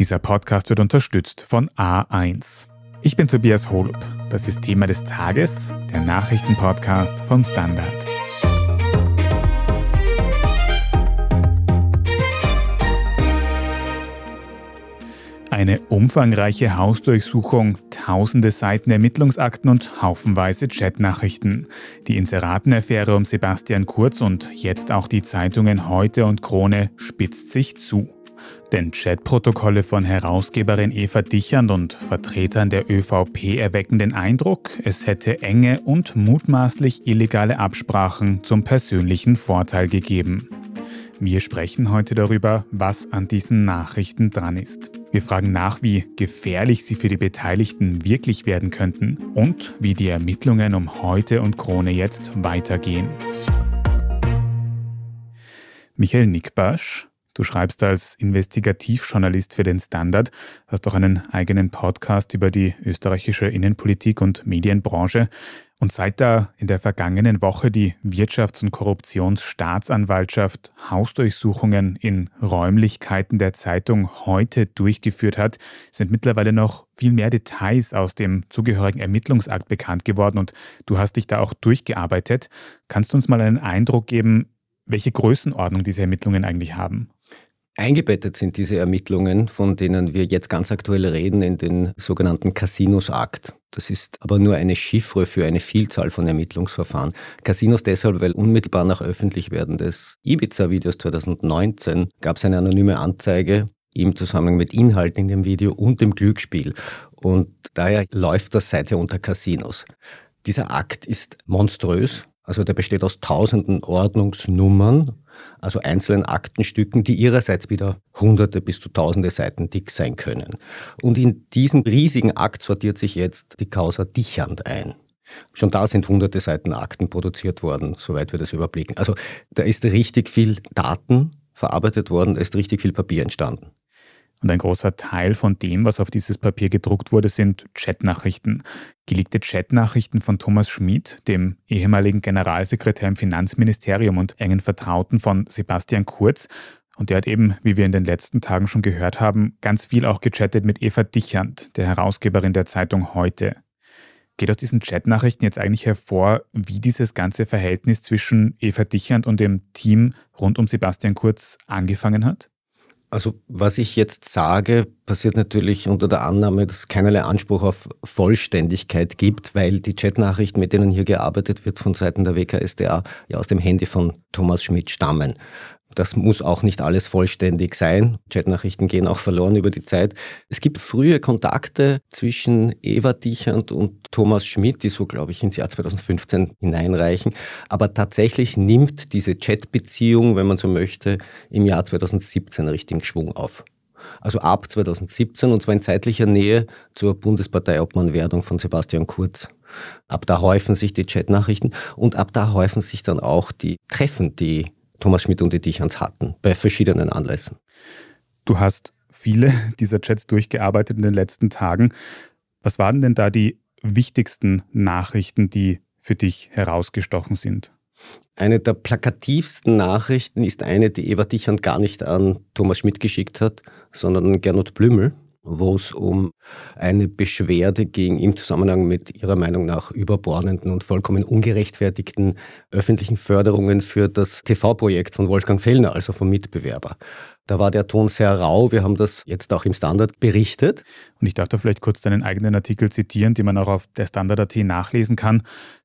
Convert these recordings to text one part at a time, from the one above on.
Dieser Podcast wird unterstützt von A1. Ich bin Tobias Holub. Das ist Thema des Tages, der Nachrichtenpodcast vom Standard. Eine umfangreiche Hausdurchsuchung, tausende Seiten Ermittlungsakten und haufenweise Chatnachrichten. Die Inseratenaffäre um Sebastian Kurz und jetzt auch die Zeitungen Heute und Krone spitzt sich zu. Denn Chatprotokolle von Herausgeberin Eva Dichand und Vertretern der ÖVP erwecken den Eindruck, es hätte enge und mutmaßlich illegale Absprachen zum persönlichen Vorteil gegeben. Wir sprechen heute darüber, was an diesen Nachrichten dran ist. Wir fragen nach, wie gefährlich sie für die Beteiligten wirklich werden könnten und wie die Ermittlungen um heute und Krone jetzt weitergehen. Michael Nickbasch, Du schreibst als Investigativjournalist für den Standard, hast auch einen eigenen Podcast über die österreichische Innenpolitik und Medienbranche. Und seit da in der vergangenen Woche die Wirtschafts- und Korruptionsstaatsanwaltschaft Hausdurchsuchungen in Räumlichkeiten der Zeitung heute durchgeführt hat, sind mittlerweile noch viel mehr Details aus dem zugehörigen Ermittlungsakt bekannt geworden und du hast dich da auch durchgearbeitet. Kannst du uns mal einen Eindruck geben, welche Größenordnung diese Ermittlungen eigentlich haben? Eingebettet sind diese Ermittlungen, von denen wir jetzt ganz aktuell reden, in den sogenannten Casinos-Akt. Das ist aber nur eine Chiffre für eine Vielzahl von Ermittlungsverfahren. Casinos deshalb, weil unmittelbar nach Öffentlichwerden des Ibiza-Videos 2019 gab es eine anonyme Anzeige im Zusammenhang mit Inhalten in dem Video und dem Glücksspiel. Und daher läuft das seither unter Casinos. Dieser Akt ist monströs. Also der besteht aus tausenden Ordnungsnummern also einzelnen Aktenstücken, die ihrerseits wieder hunderte bis zu tausende Seiten dick sein können. Und in diesen riesigen Akt sortiert sich jetzt die Causa Dichand ein. Schon da sind hunderte Seiten Akten produziert worden, soweit wir das überblicken. Also da ist richtig viel Daten verarbeitet worden, da ist richtig viel Papier entstanden. Und ein großer Teil von dem, was auf dieses Papier gedruckt wurde, sind Chatnachrichten. Geleakte Chatnachrichten von Thomas Schmid, dem ehemaligen Generalsekretär im Finanzministerium und engen Vertrauten von Sebastian Kurz. Und der hat eben, wie wir in den letzten Tagen schon gehört haben, ganz viel auch gechattet mit Eva Dichand, der Herausgeberin der Zeitung Heute. Geht aus diesen Chatnachrichten jetzt eigentlich hervor, wie dieses ganze Verhältnis zwischen Eva Dichand und dem Team rund um Sebastian Kurz angefangen hat? Also was ich jetzt sage, passiert natürlich unter der Annahme, dass es keinerlei Anspruch auf Vollständigkeit gibt, weil die Chatnachrichten, mit denen hier gearbeitet wird von Seiten der WKSDA, ja aus dem Handy von Thomas Schmidt stammen. Das muss auch nicht alles vollständig sein. Chatnachrichten gehen auch verloren über die Zeit. Es gibt frühe Kontakte zwischen Eva Dichand und Thomas Schmidt, die so, glaube ich, ins Jahr 2015 hineinreichen. Aber tatsächlich nimmt diese Chatbeziehung, wenn man so möchte, im Jahr 2017 richtigen Schwung auf. Also ab 2017 und zwar in zeitlicher Nähe zur Bundesparteiobmannwerdung von Sebastian Kurz. Ab da häufen sich die Chatnachrichten und ab da häufen sich dann auch die Treffen, die Thomas Schmidt und die Dichans hatten, bei verschiedenen Anlässen. Du hast viele dieser Chats durchgearbeitet in den letzten Tagen. Was waren denn da die wichtigsten Nachrichten, die für dich herausgestochen sind? Eine der plakativsten Nachrichten ist eine, die Eva Dichand gar nicht an Thomas Schmidt geschickt hat, sondern an Gernot Blümel wo es um eine Beschwerde ging im Zusammenhang mit ihrer Meinung nach überbordenden und vollkommen ungerechtfertigten öffentlichen Förderungen für das TV-Projekt von Wolfgang Fellner, also vom Mitbewerber. Da war der Ton sehr rau. Wir haben das jetzt auch im Standard berichtet. Und ich darf da vielleicht kurz deinen eigenen Artikel zitieren, den man auch auf der Standard.at nachlesen kann.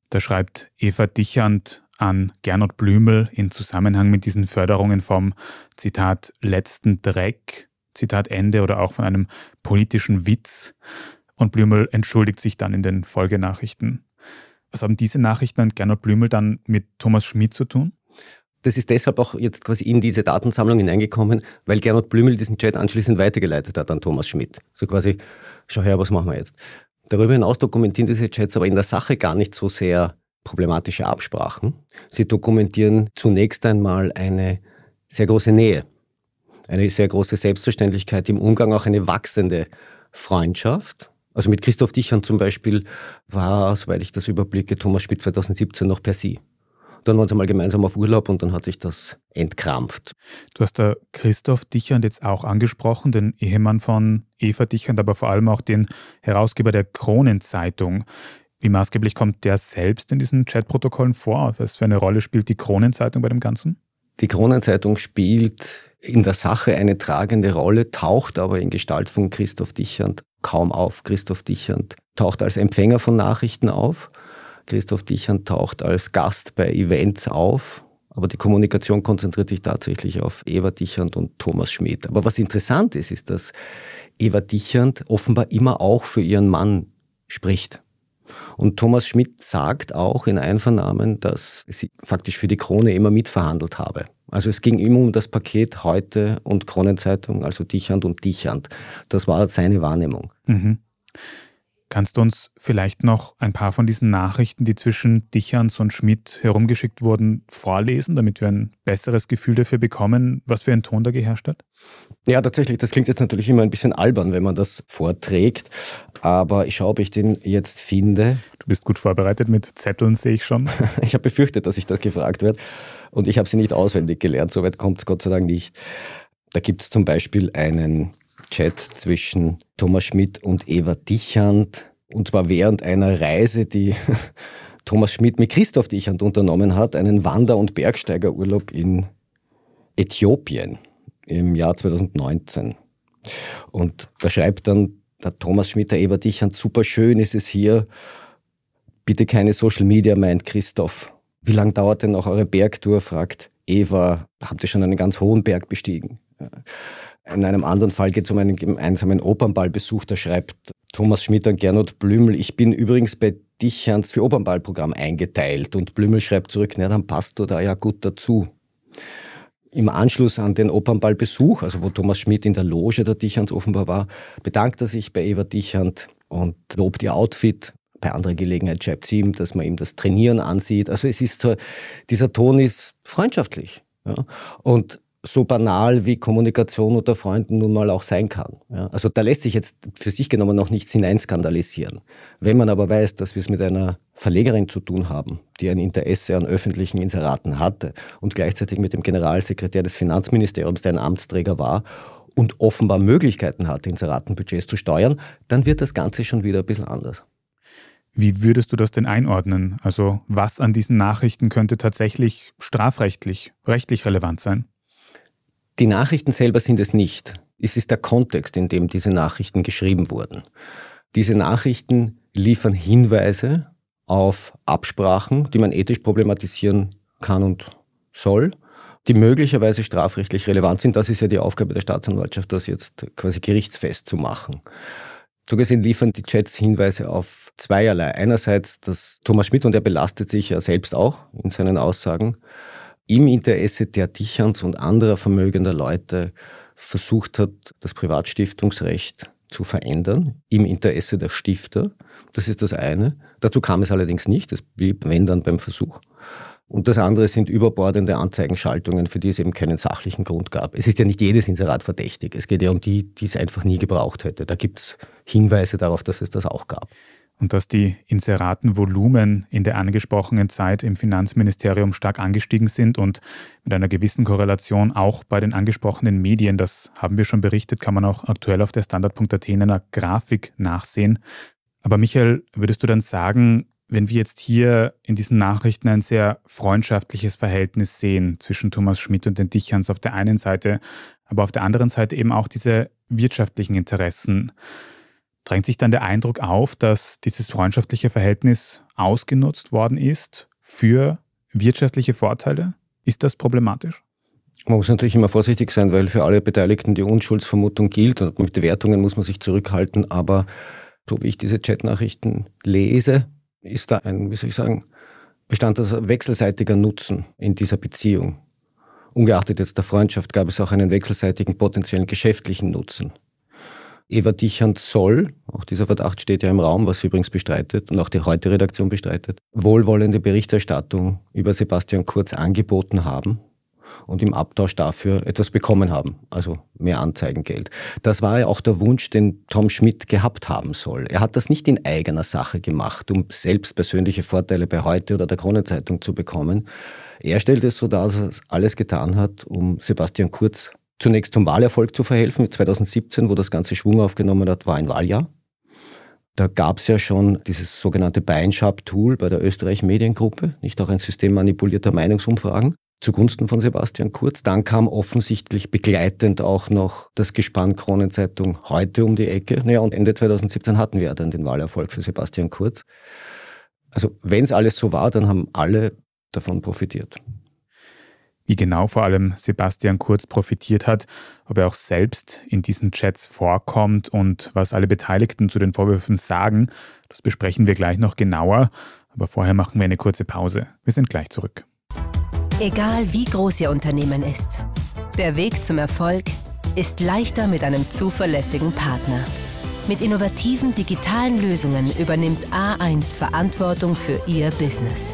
Da schreibt Eva Dichand an Gernot Blümel in Zusammenhang mit diesen Förderungen vom Zitat letzten Dreck Zitat Ende oder auch von einem politischen Witz. Und Blümel entschuldigt sich dann in den Folgenachrichten. Was haben diese Nachrichten an Gernot Blümel dann mit Thomas Schmidt zu tun? Das ist deshalb auch jetzt quasi in diese Datensammlung hineingekommen, weil Gernot Blümel diesen Chat anschließend weitergeleitet hat an Thomas Schmidt. So quasi, schau her, was machen wir jetzt? Darüber hinaus dokumentieren diese Chats aber in der Sache gar nicht so sehr problematische Absprachen. Sie dokumentieren zunächst einmal eine sehr große Nähe eine sehr große Selbstverständlichkeit im Umgang, auch eine wachsende Freundschaft. Also mit Christoph Dichern zum Beispiel war, soweit ich das überblicke, Thomas Schmidt 2017 noch per Sie. Dann waren sie mal gemeinsam auf Urlaub und dann hat sich das entkrampft. Du hast da Christoph Dichand jetzt auch angesprochen, den Ehemann von Eva Dichand, aber vor allem auch den Herausgeber der Kronenzeitung. Wie maßgeblich kommt der selbst in diesen Chatprotokollen vor? Was für eine Rolle spielt die Kronenzeitung bei dem Ganzen? Die Kronenzeitung spielt in der Sache eine tragende Rolle, taucht aber in Gestalt von Christoph Dichand kaum auf. Christoph Dichand taucht als Empfänger von Nachrichten auf. Christoph Dichand taucht als Gast bei Events auf. Aber die Kommunikation konzentriert sich tatsächlich auf Eva Dichand und Thomas Schmidt. Aber was interessant ist, ist, dass Eva Dichand offenbar immer auch für ihren Mann spricht. Und Thomas Schmidt sagt auch in Einvernahmen, dass sie faktisch für die Krone immer mitverhandelt habe. Also es ging immer um das Paket heute und Kronenzeitung, also Dichand und Dichand. Das war seine Wahrnehmung. Mhm. Kannst du uns vielleicht noch ein paar von diesen Nachrichten, die zwischen Dichans und Schmidt herumgeschickt wurden, vorlesen, damit wir ein besseres Gefühl dafür bekommen, was für ein Ton da geherrscht hat? Ja, tatsächlich. Das klingt jetzt natürlich immer ein bisschen albern, wenn man das vorträgt. Aber ich schaue, ob ich den jetzt finde. Du bist gut vorbereitet mit Zetteln, sehe ich schon. ich habe befürchtet, dass ich das gefragt werde. Und ich habe sie nicht auswendig gelernt. Soweit kommt es Gott sei Dank nicht. Da gibt es zum Beispiel einen Chat zwischen Thomas Schmidt und Eva Dichand. Und zwar während einer Reise, die Thomas Schmidt mit Christoph Dichand unternommen hat, einen Wander- und Bergsteigerurlaub in Äthiopien im Jahr 2019. Und da schreibt dann der Thomas Schmidt, der Eva Dichand, super schön ist es hier. Bitte keine Social Media, meint Christoph. Wie lange dauert denn noch eure Bergtour? fragt Eva. Habt ihr schon einen ganz hohen Berg bestiegen? In einem anderen Fall geht es um einen gemeinsamen Opernballbesuch. Da schreibt Thomas Schmidt an Gernot Blümel, ich bin übrigens bei dich ans für Opernballprogramm eingeteilt. Und Blümel schreibt zurück, na dann passt du da ja gut dazu. Im Anschluss an den Opernballbesuch, also wo Thomas Schmidt in der Loge der Dichans offenbar war, bedankt er sich bei Eva Dichand und lobt ihr Outfit. Bei anderer Gelegenheit schreibt sie ihm, dass man ihm das Trainieren ansieht. Also es ist, dieser Ton ist freundschaftlich. Ja. Und so banal wie Kommunikation unter Freunden nun mal auch sein kann. Ja, also da lässt sich jetzt für sich genommen noch nichts hineinskandalisieren. Wenn man aber weiß, dass wir es mit einer Verlegerin zu tun haben, die ein Interesse an öffentlichen Inseraten hatte und gleichzeitig mit dem Generalsekretär des Finanzministeriums, der ein Amtsträger war und offenbar Möglichkeiten hatte, Inseratenbudgets zu steuern, dann wird das Ganze schon wieder ein bisschen anders. Wie würdest du das denn einordnen? Also was an diesen Nachrichten könnte tatsächlich strafrechtlich, rechtlich relevant sein? Die Nachrichten selber sind es nicht. Es ist der Kontext, in dem diese Nachrichten geschrieben wurden. Diese Nachrichten liefern Hinweise auf Absprachen, die man ethisch problematisieren kann und soll, die möglicherweise strafrechtlich relevant sind. Das ist ja die Aufgabe der Staatsanwaltschaft, das jetzt quasi gerichtsfest zu machen. So gesehen liefern die Chats Hinweise auf zweierlei. Einerseits, dass Thomas Schmidt, und er belastet sich ja selbst auch in seinen Aussagen, im Interesse der Dichans und anderer vermögender Leute versucht hat, das Privatstiftungsrecht zu verändern, im Interesse der Stifter. Das ist das eine. Dazu kam es allerdings nicht, es blieb, wenn dann, beim Versuch. Und das andere sind überbordende Anzeigenschaltungen, für die es eben keinen sachlichen Grund gab. Es ist ja nicht jedes Inserat verdächtig. Es geht ja um die, die es einfach nie gebraucht hätte. Da gibt es Hinweise darauf, dass es das auch gab und dass die Inseratenvolumen in der angesprochenen Zeit im Finanzministerium stark angestiegen sind und mit einer gewissen Korrelation auch bei den angesprochenen Medien. Das haben wir schon berichtet, kann man auch aktuell auf der Standard.at in einer Grafik nachsehen. Aber Michael, würdest du dann sagen, wenn wir jetzt hier in diesen Nachrichten ein sehr freundschaftliches Verhältnis sehen zwischen Thomas Schmidt und den Dichans auf der einen Seite, aber auf der anderen Seite eben auch diese wirtschaftlichen Interessen, drängt sich dann der Eindruck auf, dass dieses freundschaftliche Verhältnis ausgenutzt worden ist für wirtschaftliche Vorteile? Ist das problematisch? Man muss natürlich immer vorsichtig sein, weil für alle Beteiligten die Unschuldsvermutung gilt und mit Wertungen muss man sich zurückhalten. Aber so wie ich diese Chatnachrichten lese, ist da ein, wie soll ich sagen, bestand das wechselseitiger Nutzen in dieser Beziehung. Ungeachtet jetzt der Freundschaft gab es auch einen wechselseitigen potenziellen geschäftlichen Nutzen. Eva Dichand soll, auch dieser Verdacht steht ja im Raum, was sie übrigens bestreitet und auch die heute Redaktion bestreitet, wohlwollende Berichterstattung über Sebastian Kurz angeboten haben und im Abtausch dafür etwas bekommen haben, also mehr Anzeigengeld. Das war ja auch der Wunsch, den Tom Schmidt gehabt haben soll. Er hat das nicht in eigener Sache gemacht, um selbst persönliche Vorteile bei heute oder der Kronenzeitung zu bekommen. Er stellt es so dar, dass er alles getan hat, um Sebastian Kurz zunächst zum Wahlerfolg zu verhelfen. 2017, wo das Ganze Schwung aufgenommen hat, war ein Wahljahr. Da gab es ja schon dieses sogenannte Beinschab-Tool bei der Österreich Mediengruppe, nicht auch ein System manipulierter Meinungsumfragen zugunsten von Sebastian Kurz. Dann kam offensichtlich begleitend auch noch das Gespann Kronenzeitung heute um die Ecke. Naja, und Ende 2017 hatten wir dann den Wahlerfolg für Sebastian Kurz. Also wenn es alles so war, dann haben alle davon profitiert. Wie genau vor allem Sebastian Kurz profitiert hat, ob er auch selbst in diesen Chats vorkommt und was alle Beteiligten zu den Vorwürfen sagen, das besprechen wir gleich noch genauer. Aber vorher machen wir eine kurze Pause. Wir sind gleich zurück. Egal wie groß Ihr Unternehmen ist, der Weg zum Erfolg ist leichter mit einem zuverlässigen Partner. Mit innovativen digitalen Lösungen übernimmt A1 Verantwortung für Ihr Business.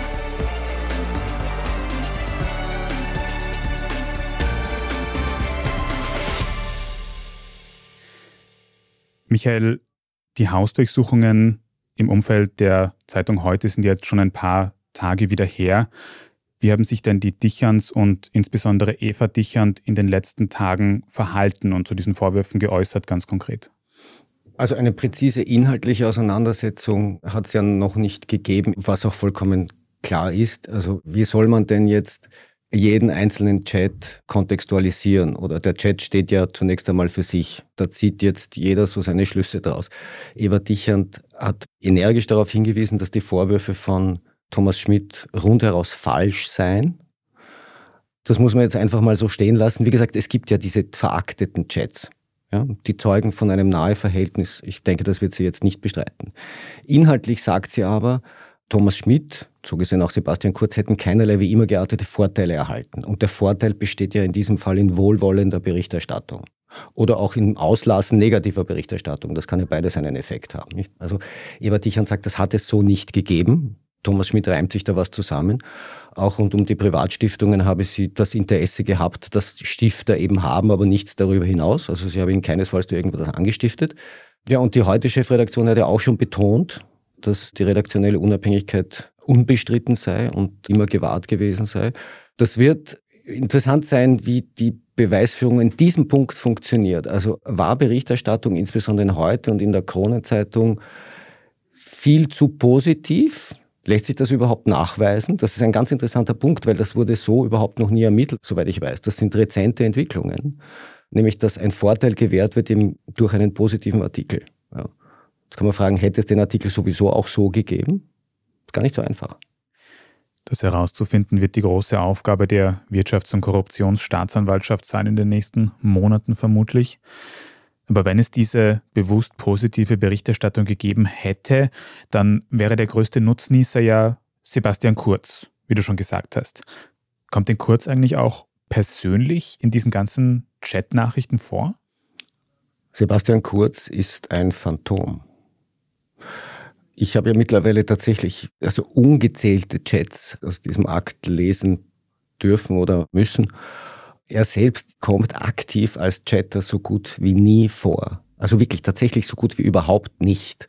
Michael, die Hausdurchsuchungen im Umfeld der Zeitung heute sind jetzt schon ein paar Tage wieder her. Wie haben sich denn die Dicherns und insbesondere Eva Dichernd in den letzten Tagen verhalten und zu diesen Vorwürfen geäußert, ganz konkret? Also eine präzise inhaltliche Auseinandersetzung hat es ja noch nicht gegeben, was auch vollkommen klar ist. Also wie soll man denn jetzt jeden einzelnen Chat kontextualisieren oder der Chat steht ja zunächst einmal für sich. Da zieht jetzt jeder so seine Schlüsse draus. Eva Dichand hat energisch darauf hingewiesen, dass die Vorwürfe von Thomas Schmidt rundheraus falsch seien. Das muss man jetzt einfach mal so stehen lassen. Wie gesagt, es gibt ja diese verakteten Chats. Ja, die zeugen von einem Naheverhältnis. Ich denke, das wird sie jetzt nicht bestreiten. Inhaltlich sagt sie aber, Thomas Schmidt, so gesehen auch Sebastian Kurz, hätten keinerlei wie immer geartete Vorteile erhalten. Und der Vorteil besteht ja in diesem Fall in wohlwollender Berichterstattung. Oder auch im Auslassen negativer Berichterstattung. Das kann ja beides einen Effekt haben. Nicht? Also Eva Dichern sagt, das hat es so nicht gegeben. Thomas Schmidt reimt sich da was zusammen. Auch rund um die Privatstiftungen habe sie das Interesse gehabt, dass Stifter eben haben, aber nichts darüber hinaus. Also sie haben ihn keinesfalls durch irgendwas angestiftet. Ja, und die Heute-Chefredaktion hat ja auch schon betont, dass die redaktionelle Unabhängigkeit unbestritten sei und immer gewahrt gewesen sei. Das wird interessant sein, wie die Beweisführung in diesem Punkt funktioniert. Also war Berichterstattung insbesondere heute und in der Kronenzeitung viel zu positiv? Lässt sich das überhaupt nachweisen? Das ist ein ganz interessanter Punkt, weil das wurde so überhaupt noch nie ermittelt, soweit ich weiß. Das sind rezente Entwicklungen, nämlich dass ein Vorteil gewährt wird eben durch einen positiven Artikel. Ja. Jetzt kann man fragen, hätte es den Artikel sowieso auch so gegeben? Gar nicht so einfach. Das herauszufinden wird die große Aufgabe der Wirtschafts- und Korruptionsstaatsanwaltschaft sein in den nächsten Monaten vermutlich. Aber wenn es diese bewusst positive Berichterstattung gegeben hätte, dann wäre der größte Nutznießer ja Sebastian Kurz, wie du schon gesagt hast. Kommt denn Kurz eigentlich auch persönlich in diesen ganzen Chat-Nachrichten vor? Sebastian Kurz ist ein Phantom. Ich habe ja mittlerweile tatsächlich also ungezählte Chats aus diesem Akt lesen dürfen oder müssen. Er selbst kommt aktiv als Chatter so gut wie nie vor. Also wirklich tatsächlich so gut wie überhaupt nicht,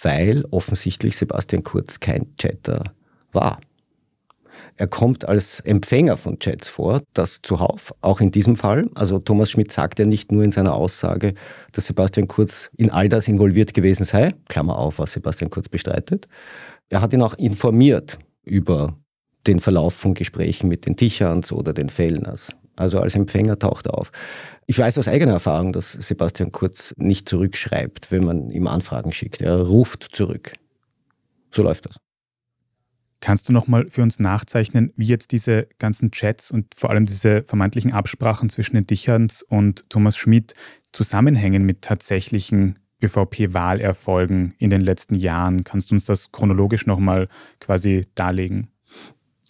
weil offensichtlich Sebastian Kurz kein Chatter war. Er kommt als Empfänger von Chats vor, das zuhauf, auch in diesem Fall. Also Thomas Schmidt sagt ja nicht nur in seiner Aussage, dass Sebastian Kurz in all das involviert gewesen sei, Klammer auf, was Sebastian Kurz bestreitet. Er hat ihn auch informiert über den Verlauf von Gesprächen mit den Ticherns oder den Fellners. Also als Empfänger taucht er auf. Ich weiß aus eigener Erfahrung, dass Sebastian Kurz nicht zurückschreibt, wenn man ihm Anfragen schickt. Er ruft zurück. So läuft das. Kannst du nochmal für uns nachzeichnen, wie jetzt diese ganzen Chats und vor allem diese vermeintlichen Absprachen zwischen den Dicherns und Thomas Schmidt zusammenhängen mit tatsächlichen ÖVP-Wahlerfolgen in den letzten Jahren? Kannst du uns das chronologisch nochmal quasi darlegen?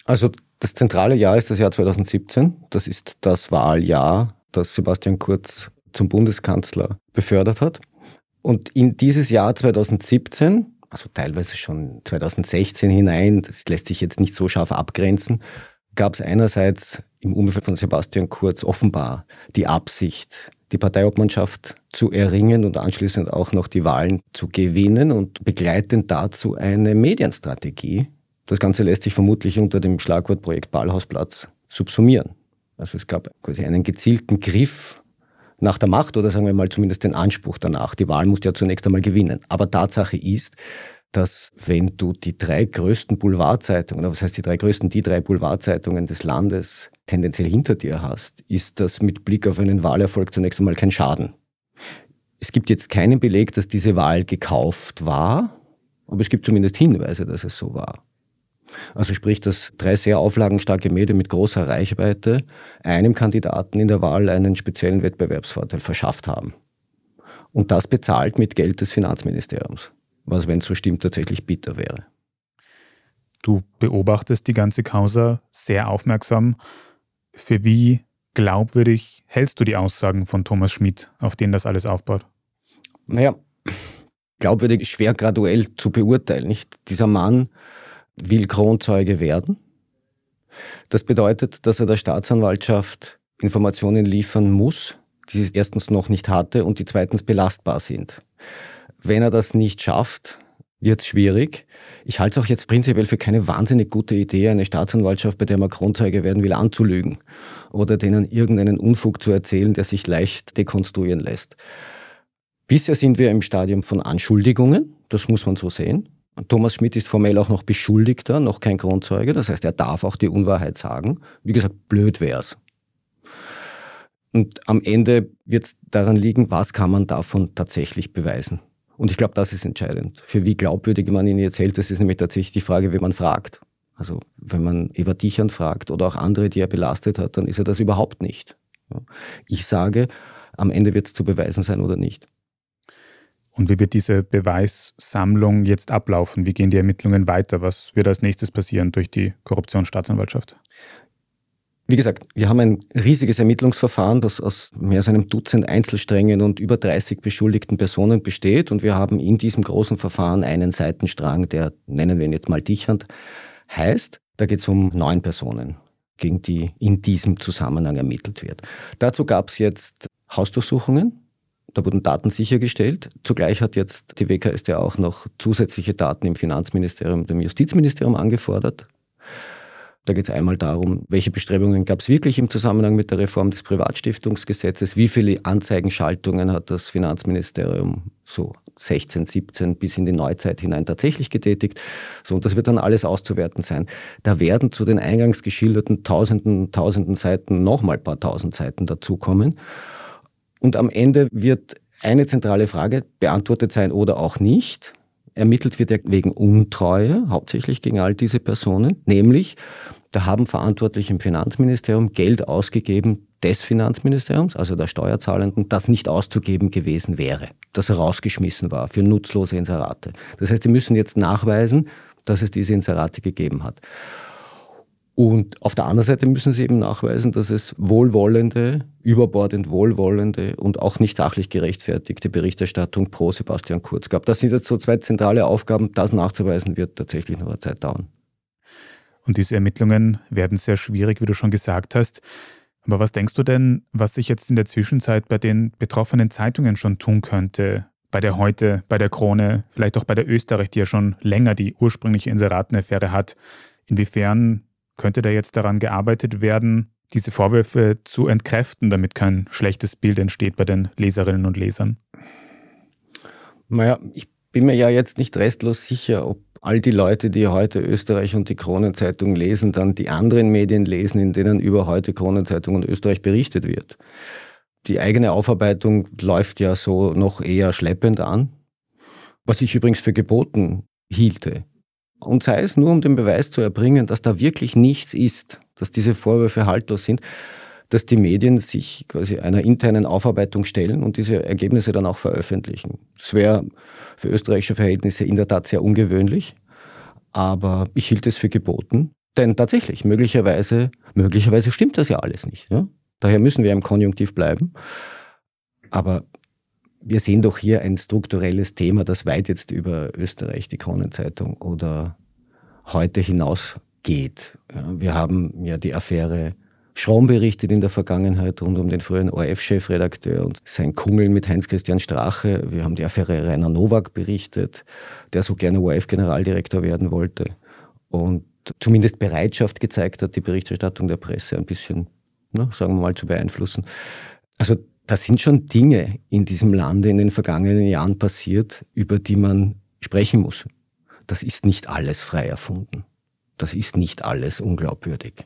Also das zentrale Jahr ist das Jahr 2017. Das ist das Wahljahr, das Sebastian Kurz zum Bundeskanzler befördert hat. Und in dieses Jahr 2017 also teilweise schon 2016 hinein, das lässt sich jetzt nicht so scharf abgrenzen, gab es einerseits im Umfeld von Sebastian Kurz offenbar die Absicht, die Parteiobmannschaft zu erringen und anschließend auch noch die Wahlen zu gewinnen und begleitend dazu eine Medienstrategie. Das Ganze lässt sich vermutlich unter dem Schlagwort Projekt Ballhausplatz subsumieren. Also es gab quasi einen gezielten Griff nach der Macht oder sagen wir mal zumindest den Anspruch danach. Die Wahl muss ja zunächst einmal gewinnen. Aber Tatsache ist, dass wenn du die drei größten Boulevardzeitungen, was heißt die drei größten, die drei Boulevardzeitungen des Landes tendenziell hinter dir hast, ist das mit Blick auf einen Wahlerfolg zunächst einmal kein Schaden. Es gibt jetzt keinen Beleg, dass diese Wahl gekauft war, aber es gibt zumindest Hinweise, dass es so war. Also sprich, dass drei sehr auflagenstarke Medien mit großer Reichweite einem Kandidaten in der Wahl einen speziellen Wettbewerbsvorteil verschafft haben. Und das bezahlt mit Geld des Finanzministeriums, was, wenn es so stimmt, tatsächlich bitter wäre. Du beobachtest die ganze Causa sehr aufmerksam. Für wie glaubwürdig hältst du die Aussagen von Thomas Schmidt, auf denen das alles aufbaut? Naja, glaubwürdig schwer graduell zu beurteilen. Nicht? Dieser Mann will Kronzeuge werden. Das bedeutet, dass er der Staatsanwaltschaft Informationen liefern muss, die sie erstens noch nicht hatte und die zweitens belastbar sind. Wenn er das nicht schafft, wird es schwierig. Ich halte es auch jetzt prinzipiell für keine wahnsinnig gute Idee, eine Staatsanwaltschaft, bei der man Kronzeuge werden will, anzulügen oder denen irgendeinen Unfug zu erzählen, der sich leicht dekonstruieren lässt. Bisher sind wir im Stadium von Anschuldigungen, das muss man so sehen. Thomas Schmidt ist formell auch noch Beschuldigter, noch kein Kronzeuge. Das heißt, er darf auch die Unwahrheit sagen. Wie gesagt, blöd wär's. Und am Ende wird es daran liegen, was kann man davon tatsächlich beweisen. Und ich glaube, das ist entscheidend. Für wie glaubwürdig man ihn jetzt hält, das ist nämlich tatsächlich die Frage, wie man fragt. Also wenn man Eva Dichern fragt oder auch andere, die er belastet hat, dann ist er das überhaupt nicht. Ich sage, am Ende wird es zu beweisen sein oder nicht. Und wie wird diese Beweissammlung jetzt ablaufen? Wie gehen die Ermittlungen weiter? Was wird als nächstes passieren durch die Korruptionsstaatsanwaltschaft? Wie gesagt, wir haben ein riesiges Ermittlungsverfahren, das aus mehr als einem Dutzend Einzelsträngen und über 30 beschuldigten Personen besteht. Und wir haben in diesem großen Verfahren einen Seitenstrang, der, nennen wir ihn jetzt mal Dichand, heißt. Da geht es um neun Personen, gegen die in diesem Zusammenhang ermittelt wird. Dazu gab es jetzt Hausdurchsuchungen da wurden Daten sichergestellt. Zugleich hat jetzt die WKStA auch noch zusätzliche Daten im Finanzministerium, dem Justizministerium angefordert. Da geht es einmal darum, welche Bestrebungen gab es wirklich im Zusammenhang mit der Reform des Privatstiftungsgesetzes, wie viele Anzeigenschaltungen hat das Finanzministerium so 16, 17 bis in die Neuzeit hinein tatsächlich getätigt. So, und das wird dann alles auszuwerten sein. Da werden zu den eingangs geschilderten tausenden, tausenden Seiten nochmal ein paar tausend Seiten dazukommen. Und am Ende wird eine zentrale Frage beantwortet sein oder auch nicht. Ermittelt wird er wegen Untreue, hauptsächlich gegen all diese Personen, nämlich da haben Verantwortliche im Finanzministerium Geld ausgegeben des Finanzministeriums, also der Steuerzahlenden, das nicht auszugeben gewesen wäre, das rausgeschmissen war für nutzlose Inserate. Das heißt, sie müssen jetzt nachweisen, dass es diese Inserate gegeben hat. Und auf der anderen Seite müssen sie eben nachweisen, dass es wohlwollende, überbordend wohlwollende und auch nicht sachlich gerechtfertigte Berichterstattung pro Sebastian Kurz gab. Das sind jetzt so zwei zentrale Aufgaben. Das nachzuweisen wird tatsächlich noch eine Zeit dauern. Und diese Ermittlungen werden sehr schwierig, wie du schon gesagt hast. Aber was denkst du denn, was sich jetzt in der Zwischenzeit bei den betroffenen Zeitungen schon tun könnte? Bei der Heute, bei der Krone, vielleicht auch bei der Österreich, die ja schon länger die ursprüngliche Inseratenaffäre hat. Inwiefern Könnte da jetzt daran gearbeitet werden, diese Vorwürfe zu entkräften, damit kein schlechtes Bild entsteht bei den Leserinnen und Lesern? Naja, ich bin mir ja jetzt nicht restlos sicher, ob all die Leute, die heute Österreich und die Kronenzeitung lesen, dann die anderen Medien lesen, in denen über heute Kronenzeitung und Österreich berichtet wird. Die eigene Aufarbeitung läuft ja so noch eher schleppend an, was ich übrigens für geboten hielte. Und sei es nur, um den Beweis zu erbringen, dass da wirklich nichts ist, dass diese Vorwürfe haltlos sind, dass die Medien sich quasi einer internen Aufarbeitung stellen und diese Ergebnisse dann auch veröffentlichen. Das wäre für österreichische Verhältnisse in der Tat sehr ungewöhnlich, aber ich hielt es für geboten. Denn tatsächlich, möglicherweise, möglicherweise stimmt das ja alles nicht. Ja? Daher müssen wir im Konjunktiv bleiben. Aber wir sehen doch hier ein strukturelles Thema, das weit jetzt über Österreich, die Kronenzeitung oder heute hinausgeht. Wir haben ja die Affäre Schramm berichtet in der Vergangenheit rund um den früheren ORF-Chefredakteur und sein Kungeln mit Heinz-Christian Strache. Wir haben die Affäre Rainer Nowak berichtet, der so gerne ORF-Generaldirektor werden wollte und zumindest Bereitschaft gezeigt hat, die Berichterstattung der Presse ein bisschen, na, sagen wir mal, zu beeinflussen. Also da sind schon Dinge in diesem Lande in den vergangenen Jahren passiert, über die man sprechen muss. Das ist nicht alles frei erfunden. Das ist nicht alles unglaubwürdig.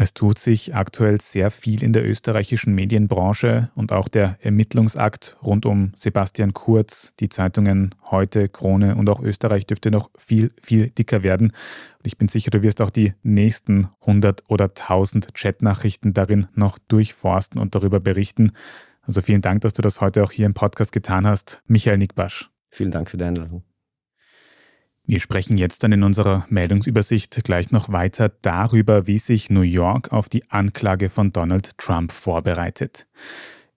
Es tut sich aktuell sehr viel in der österreichischen Medienbranche und auch der Ermittlungsakt rund um Sebastian Kurz, die Zeitungen heute, Krone und auch Österreich dürfte noch viel, viel dicker werden. Und ich bin sicher, du wirst auch die nächsten 100 oder 1000 Chatnachrichten darin noch durchforsten und darüber berichten. Also vielen Dank, dass du das heute auch hier im Podcast getan hast. Michael Nickbasch. Vielen Dank für die Einladung. Wir sprechen jetzt dann in unserer Meldungsübersicht gleich noch weiter darüber, wie sich New York auf die Anklage von Donald Trump vorbereitet.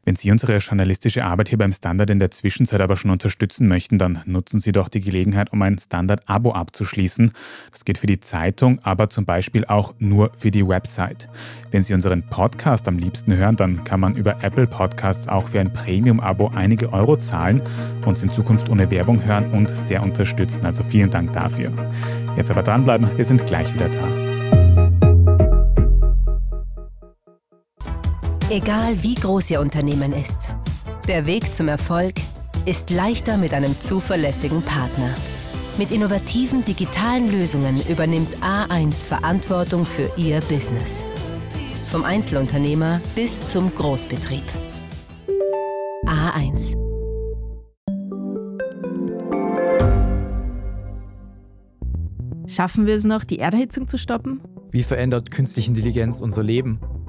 Wenn Sie unsere journalistische Arbeit hier beim Standard in der Zwischenzeit aber schon unterstützen möchten, dann nutzen Sie doch die Gelegenheit, um ein Standard-Abo abzuschließen. Das geht für die Zeitung, aber zum Beispiel auch nur für die Website. Wenn Sie unseren Podcast am liebsten hören, dann kann man über Apple Podcasts auch für ein Premium-Abo einige Euro zahlen, uns in Zukunft ohne Werbung hören und sehr unterstützen. Also vielen Dank dafür. Jetzt aber dranbleiben, wir sind gleich wieder da. Egal wie groß Ihr Unternehmen ist, der Weg zum Erfolg ist leichter mit einem zuverlässigen Partner. Mit innovativen digitalen Lösungen übernimmt A1 Verantwortung für Ihr Business. Vom Einzelunternehmer bis zum Großbetrieb. A1. Schaffen wir es noch, die Erderhitzung zu stoppen? Wie verändert künstliche Intelligenz unser Leben?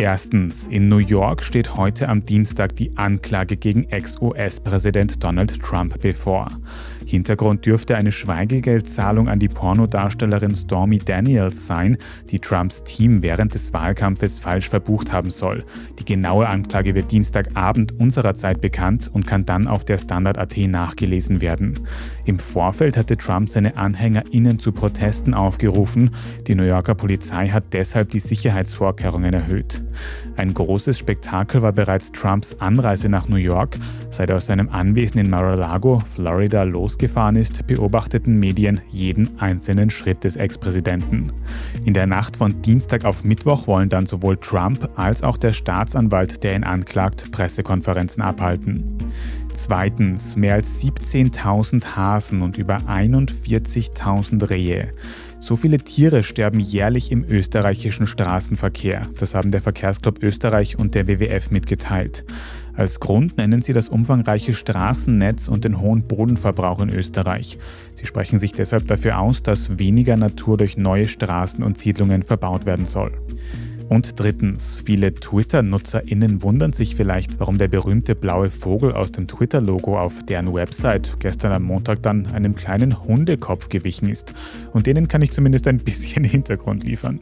Erstens, in New York steht heute am Dienstag die Anklage gegen Ex-US-Präsident Donald Trump bevor. Hintergrund dürfte eine Schweigegeldzahlung an die Pornodarstellerin Stormy Daniels sein, die Trumps Team während des Wahlkampfes falsch verbucht haben soll. Die genaue Anklage wird Dienstagabend unserer Zeit bekannt und kann dann auf der Standard.at nachgelesen werden. Im Vorfeld hatte Trump seine AnhängerInnen zu Protesten aufgerufen. Die New Yorker Polizei hat deshalb die Sicherheitsvorkehrungen erhöht. Ein großes Spektakel war bereits Trumps Anreise nach New York. Seit er aus seinem Anwesen in Mar-a-Lago, Florida, losgefahren ist, beobachteten Medien jeden einzelnen Schritt des Ex-Präsidenten. In der Nacht von Dienstag auf Mittwoch wollen dann sowohl Trump als auch der Staatsanwalt, der ihn anklagt, Pressekonferenzen abhalten. Zweitens, mehr als 17.000 Hasen und über 41.000 Rehe. So viele Tiere sterben jährlich im österreichischen Straßenverkehr. Das haben der Verkehrsclub Österreich und der WWF mitgeteilt. Als Grund nennen sie das umfangreiche Straßennetz und den hohen Bodenverbrauch in Österreich. Sie sprechen sich deshalb dafür aus, dass weniger Natur durch neue Straßen und Siedlungen verbaut werden soll. Und drittens, viele Twitter-NutzerInnen wundern sich vielleicht, warum der berühmte blaue Vogel aus dem Twitter-Logo auf deren Website gestern am Montag dann einem kleinen Hundekopf gewichen ist. Und denen kann ich zumindest ein bisschen Hintergrund liefern.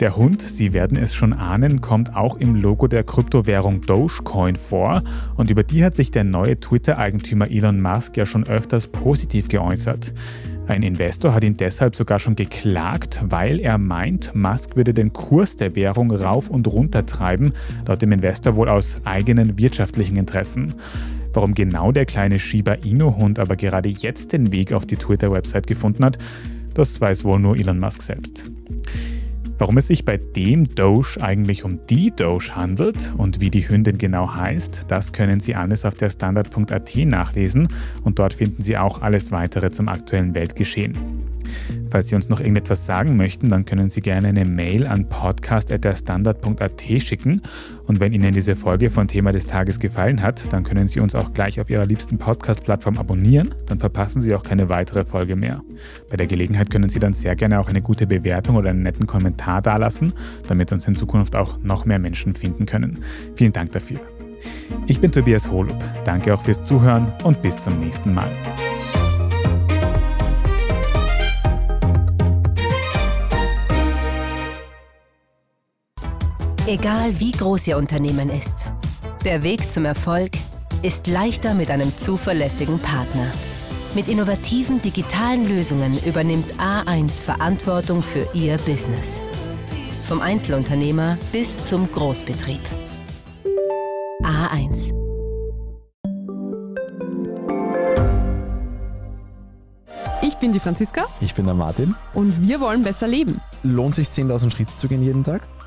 Der Hund, Sie werden es schon ahnen, kommt auch im Logo der Kryptowährung Dogecoin vor und über die hat sich der neue Twitter-Eigentümer Elon Musk ja schon öfters positiv geäußert. Ein Investor hat ihn deshalb sogar schon geklagt, weil er meint, Musk würde den Kurs der Währung rauf und runter treiben, laut dem Investor wohl aus eigenen wirtschaftlichen Interessen. Warum genau der kleine Shiba Inu-Hund aber gerade jetzt den Weg auf die Twitter-Website gefunden hat, das weiß wohl nur Elon Musk selbst. Warum es sich bei dem Doge eigentlich um die Doge handelt und wie die Hündin genau heißt, das können Sie alles auf der Standard.at nachlesen und dort finden Sie auch alles weitere zum aktuellen Weltgeschehen. Falls Sie uns noch irgendetwas sagen möchten, dann können Sie gerne eine Mail an podcast.derstandard.at schicken. Und wenn Ihnen diese Folge von Thema des Tages gefallen hat, dann können Sie uns auch gleich auf Ihrer liebsten Podcast-Plattform abonnieren. Dann verpassen Sie auch keine weitere Folge mehr. Bei der Gelegenheit können Sie dann sehr gerne auch eine gute Bewertung oder einen netten Kommentar dalassen, damit uns in Zukunft auch noch mehr Menschen finden können. Vielen Dank dafür. Ich bin Tobias Holub. Danke auch fürs Zuhören und bis zum nächsten Mal. Egal wie groß Ihr Unternehmen ist, der Weg zum Erfolg ist leichter mit einem zuverlässigen Partner. Mit innovativen digitalen Lösungen übernimmt A1 Verantwortung für Ihr Business. Vom Einzelunternehmer bis zum Großbetrieb. A1. Ich bin die Franziska Ich bin der Martin. und wir wollen besser leben. Lohnt sich 10.000 Schritte zu gehen jeden Tag?